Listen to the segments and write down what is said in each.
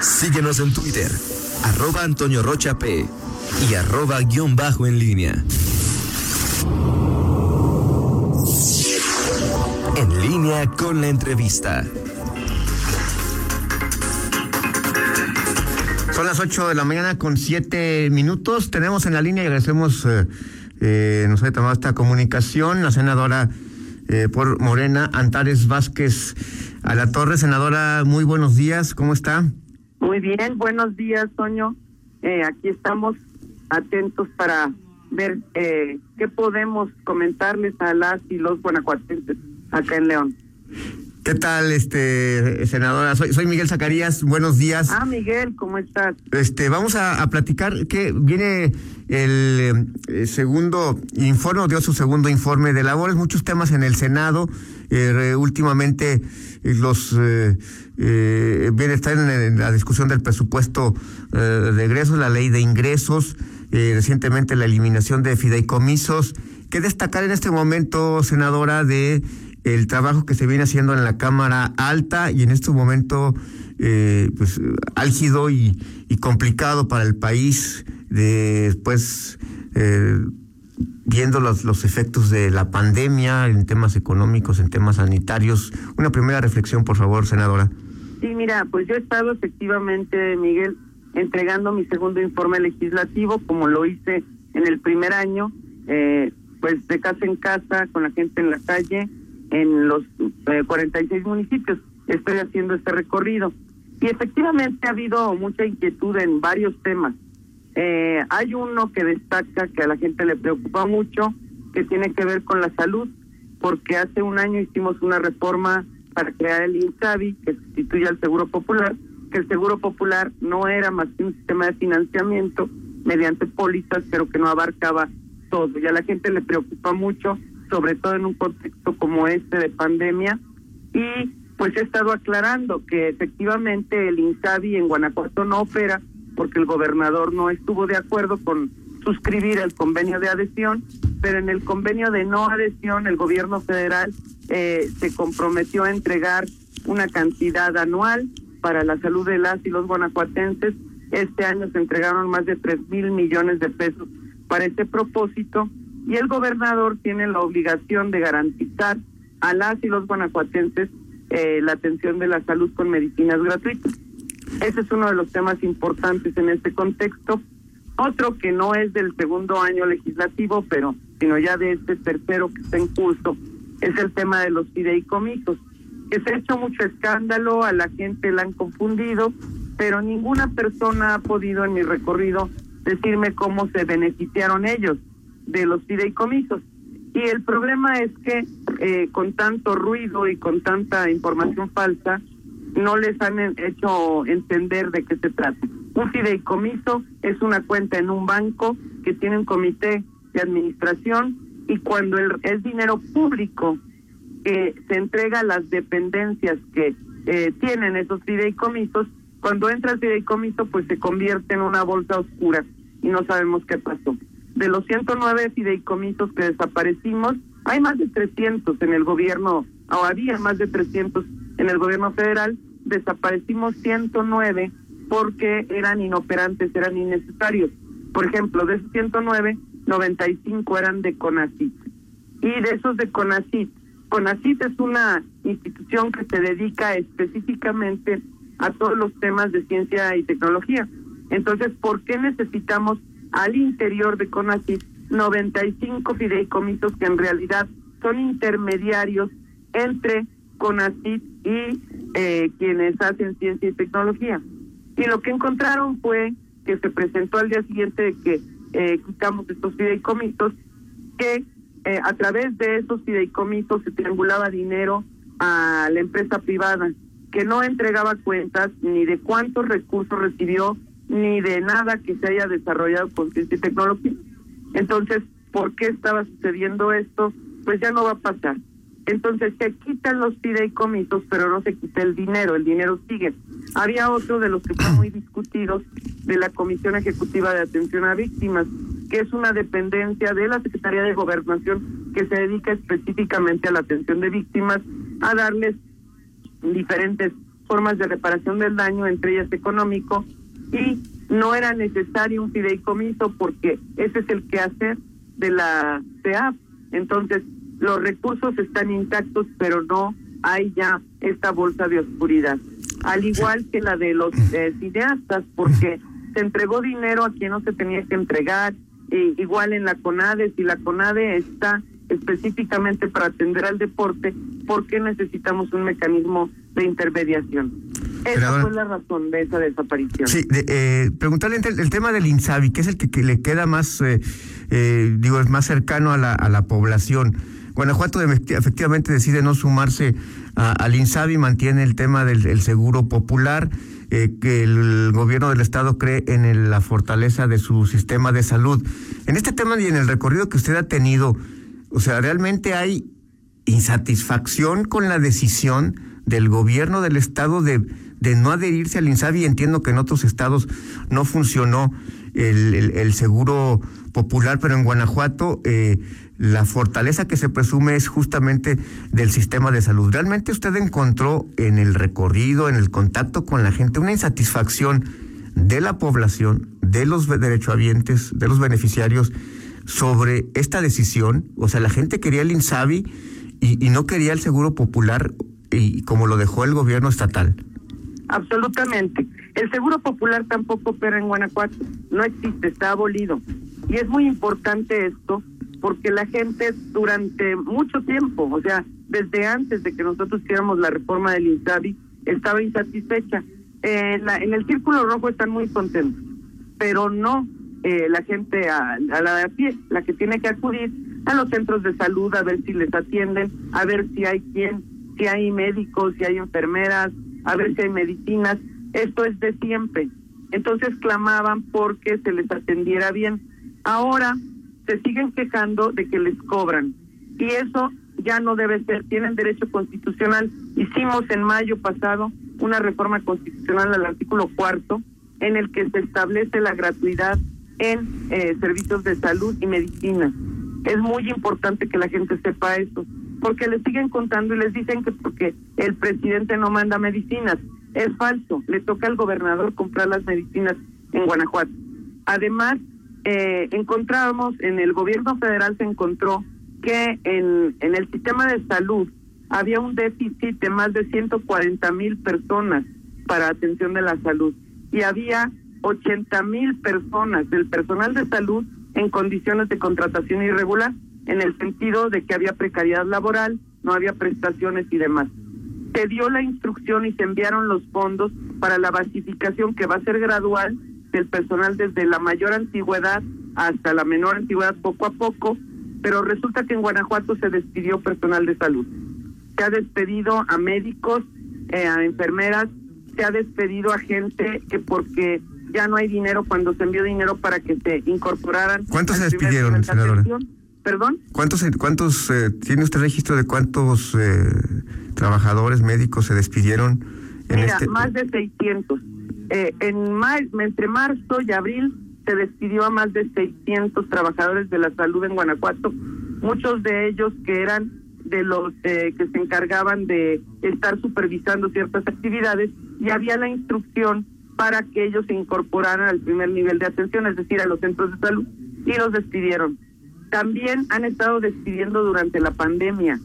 Síguenos en Twitter, arroba Antonio Rocha P y arroba guion bajo en línea. En línea con la entrevista. Son las 8 de la mañana con 7 minutos. Tenemos en la línea y agradecemos, eh, eh, nos haya tomado esta comunicación, la senadora eh, por Morena, Antares Vázquez a la Torre. Senadora, muy buenos días, ¿cómo está? Muy bien, buenos días, Toño. Eh, aquí estamos atentos para ver eh, qué podemos comentarles a las y los guanajuatenses acá en León. ¿Qué tal, este senadora? Soy, soy Miguel Zacarías. Buenos días. Ah, Miguel, ¿cómo estás? Este, vamos a, platicar que viene el eh, segundo informe, dio su segundo informe de labores, muchos temas en el Senado. Eh, últimamente eh, los eh, eh, bien está en, la discusión del presupuesto de egresos, la ley de ingresos, recientemente la eliminación de fideicomisos. ¿Qué destacar en este momento, senadora, de el trabajo que se viene haciendo en la Cámara Alta y en este momento eh, pues álgido y, complicado para el país después eh, viendo los, los efectos de la pandemia en temas económicos, en temas sanitarios. Una primera reflexión, por favor, senadora. Sí, mira, pues yo he estado efectivamente, Miguel, entregando mi segundo informe legislativo, como lo hice en el primer año, eh, pues de casa en casa, con la gente en la calle, en los eh, 46 municipios. Estoy haciendo este recorrido. Y efectivamente ha habido mucha inquietud en varios temas. Eh, hay uno que destaca que a la gente le preocupa mucho, que tiene que ver con la salud, porque hace un año hicimos una reforma para crear el INSABI, que sustituye al Seguro Popular, que el Seguro Popular no era más que un sistema de financiamiento mediante pólizas, pero que no abarcaba todo. Y a la gente le preocupa mucho sobre todo en un contexto como este de pandemia. Y pues he estado aclarando que efectivamente el INSABI en Guanajuato no opera porque el gobernador no estuvo de acuerdo con suscribir el convenio de adhesión, pero en el convenio de no adhesión el gobierno federal eh, se comprometió a entregar una cantidad anual para la salud de las y los guanajuatenses. Este año se entregaron más de tres mil millones de pesos para este propósito y el gobernador tiene la obligación de garantizar a las y los guanajuatenses eh, la atención de la salud con medicinas gratuitas. Ese es uno de los temas importantes en este contexto. Otro que no es del segundo año legislativo, pero sino ya de este tercero que está en curso, es el tema de los fideicomisos, que se ha hecho mucho escándalo, a la gente la han confundido, pero ninguna persona ha podido en mi recorrido decirme cómo se beneficiaron ellos de los fideicomisos. Y el problema es que eh, con tanto ruido y con tanta información falsa, no les han hecho entender de qué se trata. Un fideicomiso es una cuenta en un banco que tiene un comité de administración y cuando el, es dinero público que se entrega a las dependencias que eh, tienen esos fideicomisos, cuando entra el fideicomiso pues se convierte en una bolsa oscura y no sabemos qué pasó de los 109 fideicomisos que desaparecimos, hay más de 300 en el gobierno, o había más de 300 en el gobierno federal, desaparecimos 109 porque eran inoperantes, eran innecesarios. Por ejemplo, de esos 109, 95 eran de CONACIT. Y de esos de CONACIT, CONACIT es una institución que se dedica específicamente a todos los temas de ciencia y tecnología. Entonces, ¿por qué necesitamos al interior de CONACYT 95 fideicomisos que en realidad son intermediarios entre CONACYT y eh, quienes hacen ciencia y tecnología. Y lo que encontraron fue que se presentó al día siguiente de que eh, quitamos estos fideicomisos, que eh, a través de esos fideicomisos se triangulaba dinero a la empresa privada, que no entregaba cuentas ni de cuántos recursos recibió ni de nada que se haya desarrollado con ciencia y tecnología. Entonces, ¿por qué estaba sucediendo esto? Pues ya no va a pasar. Entonces se quitan los fideicomisos, pero no se quita el dinero, el dinero sigue. Había otro de los que fue muy discutidos de la Comisión Ejecutiva de Atención a Víctimas, que es una dependencia de la Secretaría de Gobernación que se dedica específicamente a la atención de víctimas, a darles diferentes formas de reparación del daño, entre ellas económico, y no era necesario un fideicomiso porque ese es el quehacer de la CEAP. Entonces, los recursos están intactos, pero no hay ya esta bolsa de oscuridad. Al igual que la de los eh, cineastas, porque se entregó dinero a quien no se tenía que entregar, igual en la CONADE, si la CONADE está específicamente para atender al deporte, ¿por qué necesitamos un mecanismo de intermediación? Esa fue la razón de esa desaparición. Sí, eh, preguntarle el, el, tema del INSABI, que es el que, le queda más, eh, eh, digo, es más cercano a la, a la población. Guanajuato efectivamente decide no sumarse al INSABI, mantiene el tema del seguro popular. Eh, que el gobierno del estado cree en la fortaleza de su sistema de salud. En este tema y en el recorrido que usted ha tenido, o sea, realmente hay insatisfacción con la decisión del gobierno del estado de, de no adherirse al INSABI. Entiendo que en otros estados no funcionó el, el, seguro popular, pero en Guanajuato eh, la fortaleza que se presume es justamente del sistema de salud. ¿Realmente usted encontró en el recorrido, en el contacto con la gente, una insatisfacción de la población, de los derechohabientes, de los beneficiarios sobre esta decisión? O sea, la gente quería el INSABI y, no quería el seguro popular y como lo dejó el gobierno estatal. Absolutamente. El Seguro Popular tampoco opera en Guanajuato, no existe, está abolido. Y es muy importante esto porque la gente durante mucho tiempo, o sea, desde antes de que nosotros hiciéramos la reforma del INSABI, estaba insatisfecha. Eh, en el Círculo Rojo están muy contentos, pero no eh, la gente a, a, la de a pie, la que tiene que acudir a los centros de salud a ver si les atienden, a ver si hay quien, si hay médicos, si hay enfermeras, a ver si hay medicinas. Esto es de siempre. Entonces clamaban porque se les atendiera bien. Ahora se siguen quejando de que les cobran. Y eso ya no debe ser. Tienen derecho constitucional. Hicimos en mayo pasado una reforma constitucional al artículo cuarto en el que se establece la gratuidad en eh, servicios de salud y medicina. Es muy importante que la gente sepa eso, porque les siguen contando y les dicen que porque el presidente no manda medicinas. Es falso, le toca al gobernador comprar las medicinas en Guanajuato. Además, eh, encontramos, en el gobierno federal se encontró que en, en el sistema de salud había un déficit de más de 140 mil personas para atención de la salud y había 80 mil personas del personal de salud en condiciones de contratación irregular, en el sentido de que había precariedad laboral, no había prestaciones y demás. Se dio la instrucción y se enviaron los fondos para la basificación que va a ser gradual del personal desde la mayor antigüedad hasta la menor antigüedad poco a poco, pero resulta que en Guanajuato se despidió personal de salud. Se ha despedido a médicos, eh, a enfermeras, se ha despedido a gente que porque ya no hay dinero cuando se envió dinero para que se incorporaran. ¿Cuántos se despidieron, senadora? ¿Perdón? ¿Cuántos, cuántos eh, tiene usted registro de cuántos eh, trabajadores médicos se despidieron? En Mira, este... más de 600. Eh, en entre marzo y abril se despidió a más de 600 trabajadores de la salud en Guanajuato, muchos de ellos que eran de los eh, que se encargaban de estar supervisando ciertas actividades y había la instrucción para que ellos se incorporaran al primer nivel de atención, es decir, a los centros de salud, y los despidieron. También han estado despidiendo durante la pandemia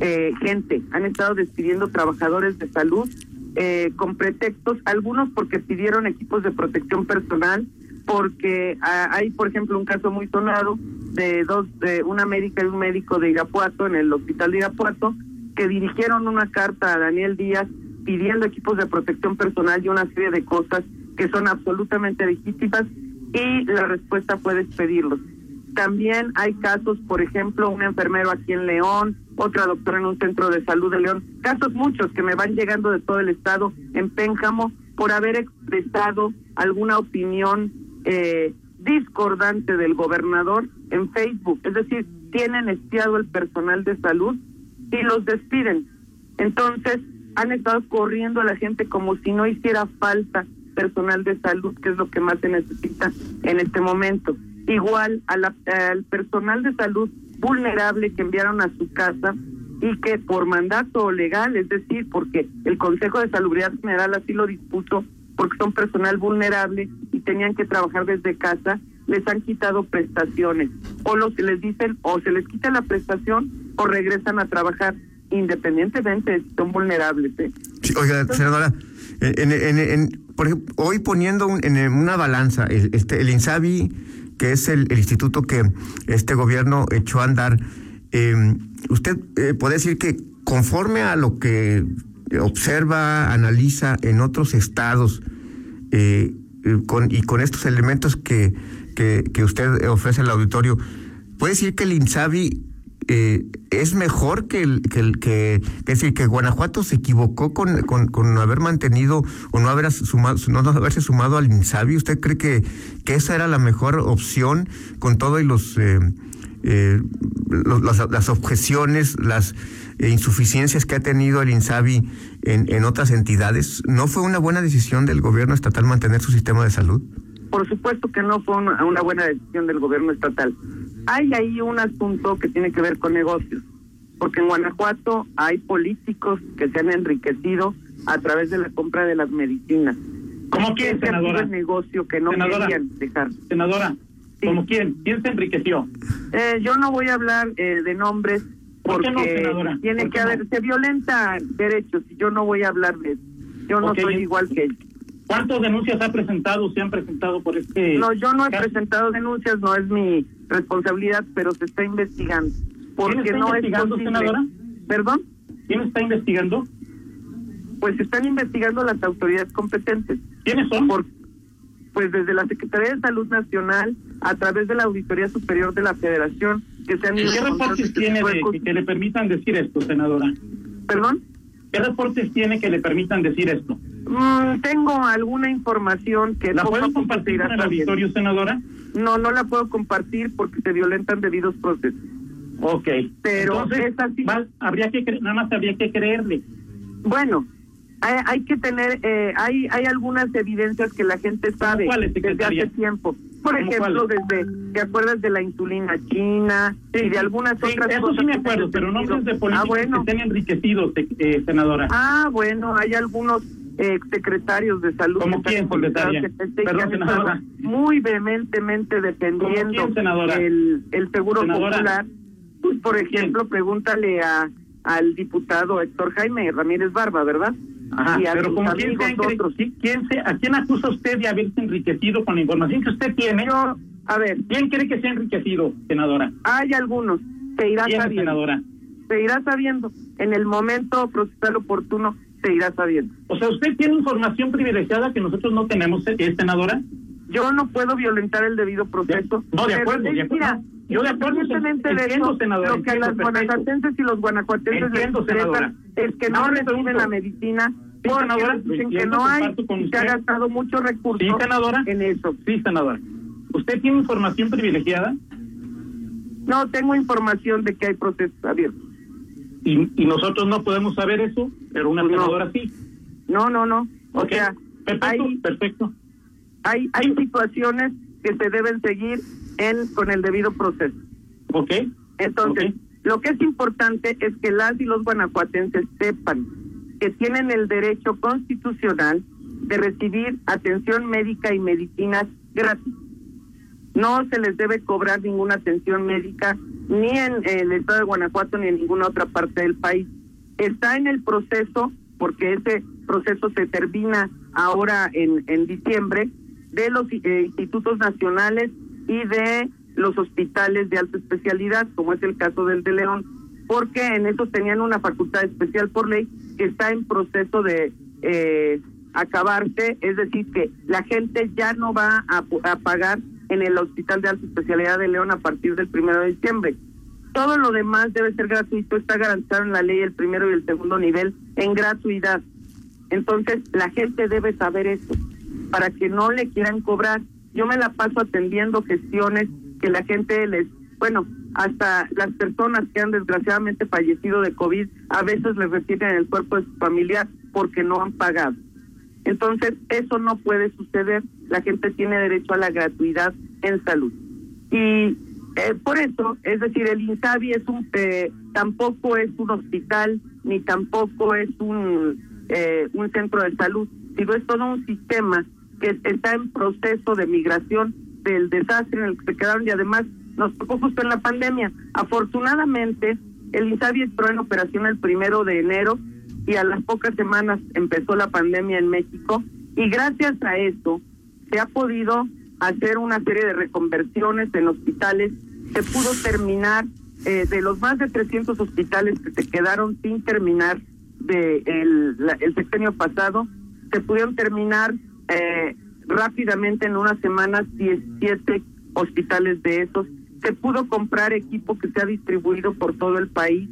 eh, gente, han estado despidiendo trabajadores de salud eh, con pretextos, algunos porque pidieron equipos de protección personal, porque ah, hay, por ejemplo, un caso muy sonado de dos, de una médica y un médico de Irapuato, en el hospital de Irapuato, que dirigieron una carta a Daniel Díaz pidiendo equipos de protección personal y una serie de cosas que son absolutamente legítimas y la respuesta fue despedirlos. También hay casos, por ejemplo, un enfermero aquí en León, otra doctora en un centro de salud de León, casos muchos que me van llegando de todo el estado en Pénjamo por haber expresado alguna opinión eh, discordante del gobernador en Facebook. Es decir, tienen espiado el personal de salud y los despiden. Entonces, han estado corriendo a la gente como si no hiciera falta personal de salud, que es lo que más se necesita en este momento igual al personal de salud vulnerable que enviaron a su casa y que por mandato legal, es decir, porque el Consejo de Salubridad General así lo dispuso, porque son personal vulnerable y tenían que trabajar desde casa, les han quitado prestaciones. O los les dicen, o se les quita la prestación o regresan a trabajar independientemente de si son vulnerables. ¿eh? oiga, senadora, en, en, en, por ejemplo, hoy poniendo en una balanza el, este, el INSABI, que es el, instituto que este gobierno echó a andar, eh, usted eh, puede decir que conforme a lo que observa, analiza en otros estados, eh, con, y con estos elementos que, que, que, usted ofrece al auditorio, puede decir que el INSABI eh, es mejor que el que, el, que, decir que Guanajuato se equivocó con, con, con haber mantenido o no haber sumado no haberse sumado al INSABI. Usted cree que, que esa era la mejor opción con todo y los eh, eh, los, las, las, objeciones las insuficiencias que ha tenido el INSABI en, en otras entidades no fue una buena decisión del gobierno estatal mantener su sistema de salud por supuesto que no fue una, una buena decisión del gobierno estatal hay ahí un asunto que tiene que ver con negocios, porque en Guanajuato hay políticos que se han enriquecido a través de la compra de las medicinas. ¿Cómo quién, senadora? negocio que no senadora, querían dejar. Senadora, sí. ¿cómo quién? ¿Quién se enriqueció? Eh, yo no voy a hablar eh, de nombres porque ¿Por qué no, tiene que no? haber, se violenta derechos y yo no voy a hablar de eso. Yo no Okay. soy igual que ellos. ¿Cuántas denuncias ha presentado, se han presentado por este No, yo no he caso? presentado denuncias, no es mi responsabilidad, pero se está investigando. Porque está no es investigando, posible. senadora? ¿Perdón? ¿Quién está investigando? Pues están investigando las autoridades competentes. ¿Quiénes son? Por, pues desde la Secretaría de Salud Nacional, a través de la Auditoría Superior de la Federación, que se han ¿Y ido qué reportes este tiene de de, que le permitan decir esto, senadora? ¿Perdón? ¿Qué reportes tiene que le permitan decir esto? Mm, tengo alguna información que ¿La se compartir con el auditorio, senadora? No, no la puedo compartir porque se violentan debidos procesos. Ok. Pero Entonces, es así. habría que cre- nada más habría que creerle. Bueno, hay, hay que tener, eh, hay hay algunas evidencias que la gente sabe desde hace tiempo. Por ¿Cómo ejemplo, desde, ¿te acuerdas de la insulina china y de algunas Sí, otras eso cosas? sí me acuerdo, pero no sucedido? de políticos Ah, bueno. que estén enriquecidos, eh, senadora. Ah, bueno, hay algunos eh, secretarios de salud ¿Cómo quién, secretaria? que Perdón, senadora. muy vehementemente defendiendo el, el seguro Senadora. popular. Pues, por ejemplo, pregúntale a al diputado Héctor Jaime Ramírez Barba, ¿verdad? Ajá, y a pero como quién, se otros. ¿sí? ¿quién se, ¿a quién acusa usted de haberse enriquecido con la información que usted tiene? Yo, a ver, ¿Quién cree que se ha enriquecido, senadora? hay algunos, se irá ¿Quién, sabiendo. senadora? Se irá sabiendo. En el momento procesal oportuno se irá sabiendo. O sea, ¿usted tiene información privilegiada que nosotros no tenemos, eh, senadora? Yo no puedo violentar el debido proceso. No, de Pero, acuerdo, de eh, acuerdo. mira, Yo de acuerdo, independientemente de eso, senadora, lo que a las guanajuatenses y los guanajuatenses Entiendo, les interesa senadora. es que no le reciben la medicina Sí, senadora, dicen que no hay y se ha gastado mucho recurso Sí, senadora. en eso. Sí, senadora. ¿Usted tiene información privilegiada? No tengo información de que hay procesos abiertos. Y, y nosotros no podemos saber eso, pero una No. senadora sí. No, no, no. O Ok, sea, perfecto, hay, perfecto. hay, hay situaciones que se deben seguir en con el debido proceso. Ok. Entonces, lo que es importante es que las y los guanajuatenses sepan que tienen el derecho constitucional de recibir atención médica y medicinas gratis. No se les debe cobrar ninguna atención médica ni en el estado de Guanajuato ni en ninguna otra parte del país. Está en el proceso, porque ese proceso se termina ahora en, en diciembre, de los eh, institutos nacionales y de los hospitales de alta especialidad, como es el caso del de León, porque en esos tenían una facultad especial por ley que está en proceso de eh, acabarse, es decir, que la gente ya no va a, a pagar en el Hospital de Alta Especialidad de León a partir del primero de diciembre. Todo lo demás debe ser gratuito, está garantizado en la ley el primero y el segundo nivel en gratuidad. Entonces, la gente debe saber eso, para que no le quieran cobrar. Yo me la paso atendiendo gestiones que la gente les, bueno, hasta las personas que han desgraciadamente fallecido de COVID, a veces les retienen el cuerpo de su familiar porque no han pagado. Entonces, eso no puede suceder. La gente tiene derecho a la gratuidad en salud. Y Eh, por eso, es decir, el INSABI es un, eh, tampoco es un hospital, ni tampoco es un, eh, un centro de salud, sino es todo un sistema que está en proceso de migración del desastre en el que se quedaron y además nos tocó justo en la pandemia. Afortunadamente, el INSABI entró en operación el primero de enero y a las pocas semanas empezó la pandemia en México y gracias a eso se ha podido hacer una serie de reconversiones en hospitales, se pudo terminar eh, de los más de 300 hospitales que se quedaron sin terminar de el, el sexenio pasado, se pudieron terminar eh, rápidamente en unas semanas 17 hospitales de esos, se pudo comprar equipo que se ha distribuido por todo el país,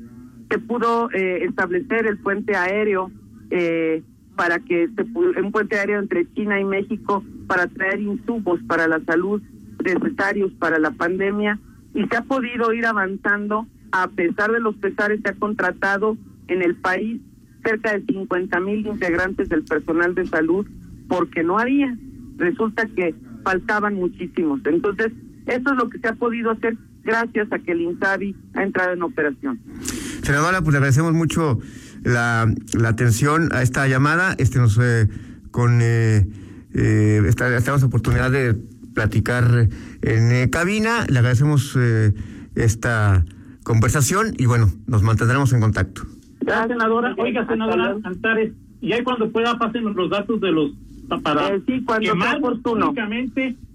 se pudo eh, establecer el puente aéreo eh, para que se un puente aéreo entre China y México para traer insumos para la salud necesarios para la pandemia y se ha podido ir avanzando a pesar de los pesares se ha contratado en el país cerca de 50 mil integrantes del personal de salud porque no había. Resulta que faltaban muchísimos. Entonces eso es lo que se ha podido hacer gracias a que el INSABI ha entrado en operación. Senadora pues le agradecemos mucho la, la atención a esta llamada. Este nos eh, con eh, eh, esta, esta oportunidad de platicar en eh, cabina. Le agradecemos eh, esta conversación y bueno, nos mantendremos en contacto. Gracias, senadora. Oiga, senadora Antares, y ahí cuando pueda pasen los datos de los para eh, sí, cuando quemar oportuno.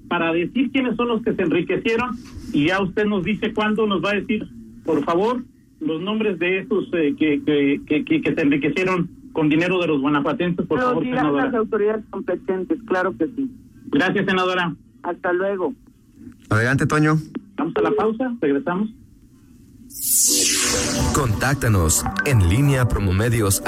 para decir quiénes son los que se enriquecieron y ya usted nos dice cuándo nos va a decir, por favor, los nombres de esos eh, que, que, que, que, que se enriquecieron con dinero de los guanajuatenses, por favor, senadora. las autoridades competentes, claro que sí. Gracias, senadora. Hasta luego. Adelante, Toño. Vamos a la pausa, regresamos. Contáctanos en línea promomedios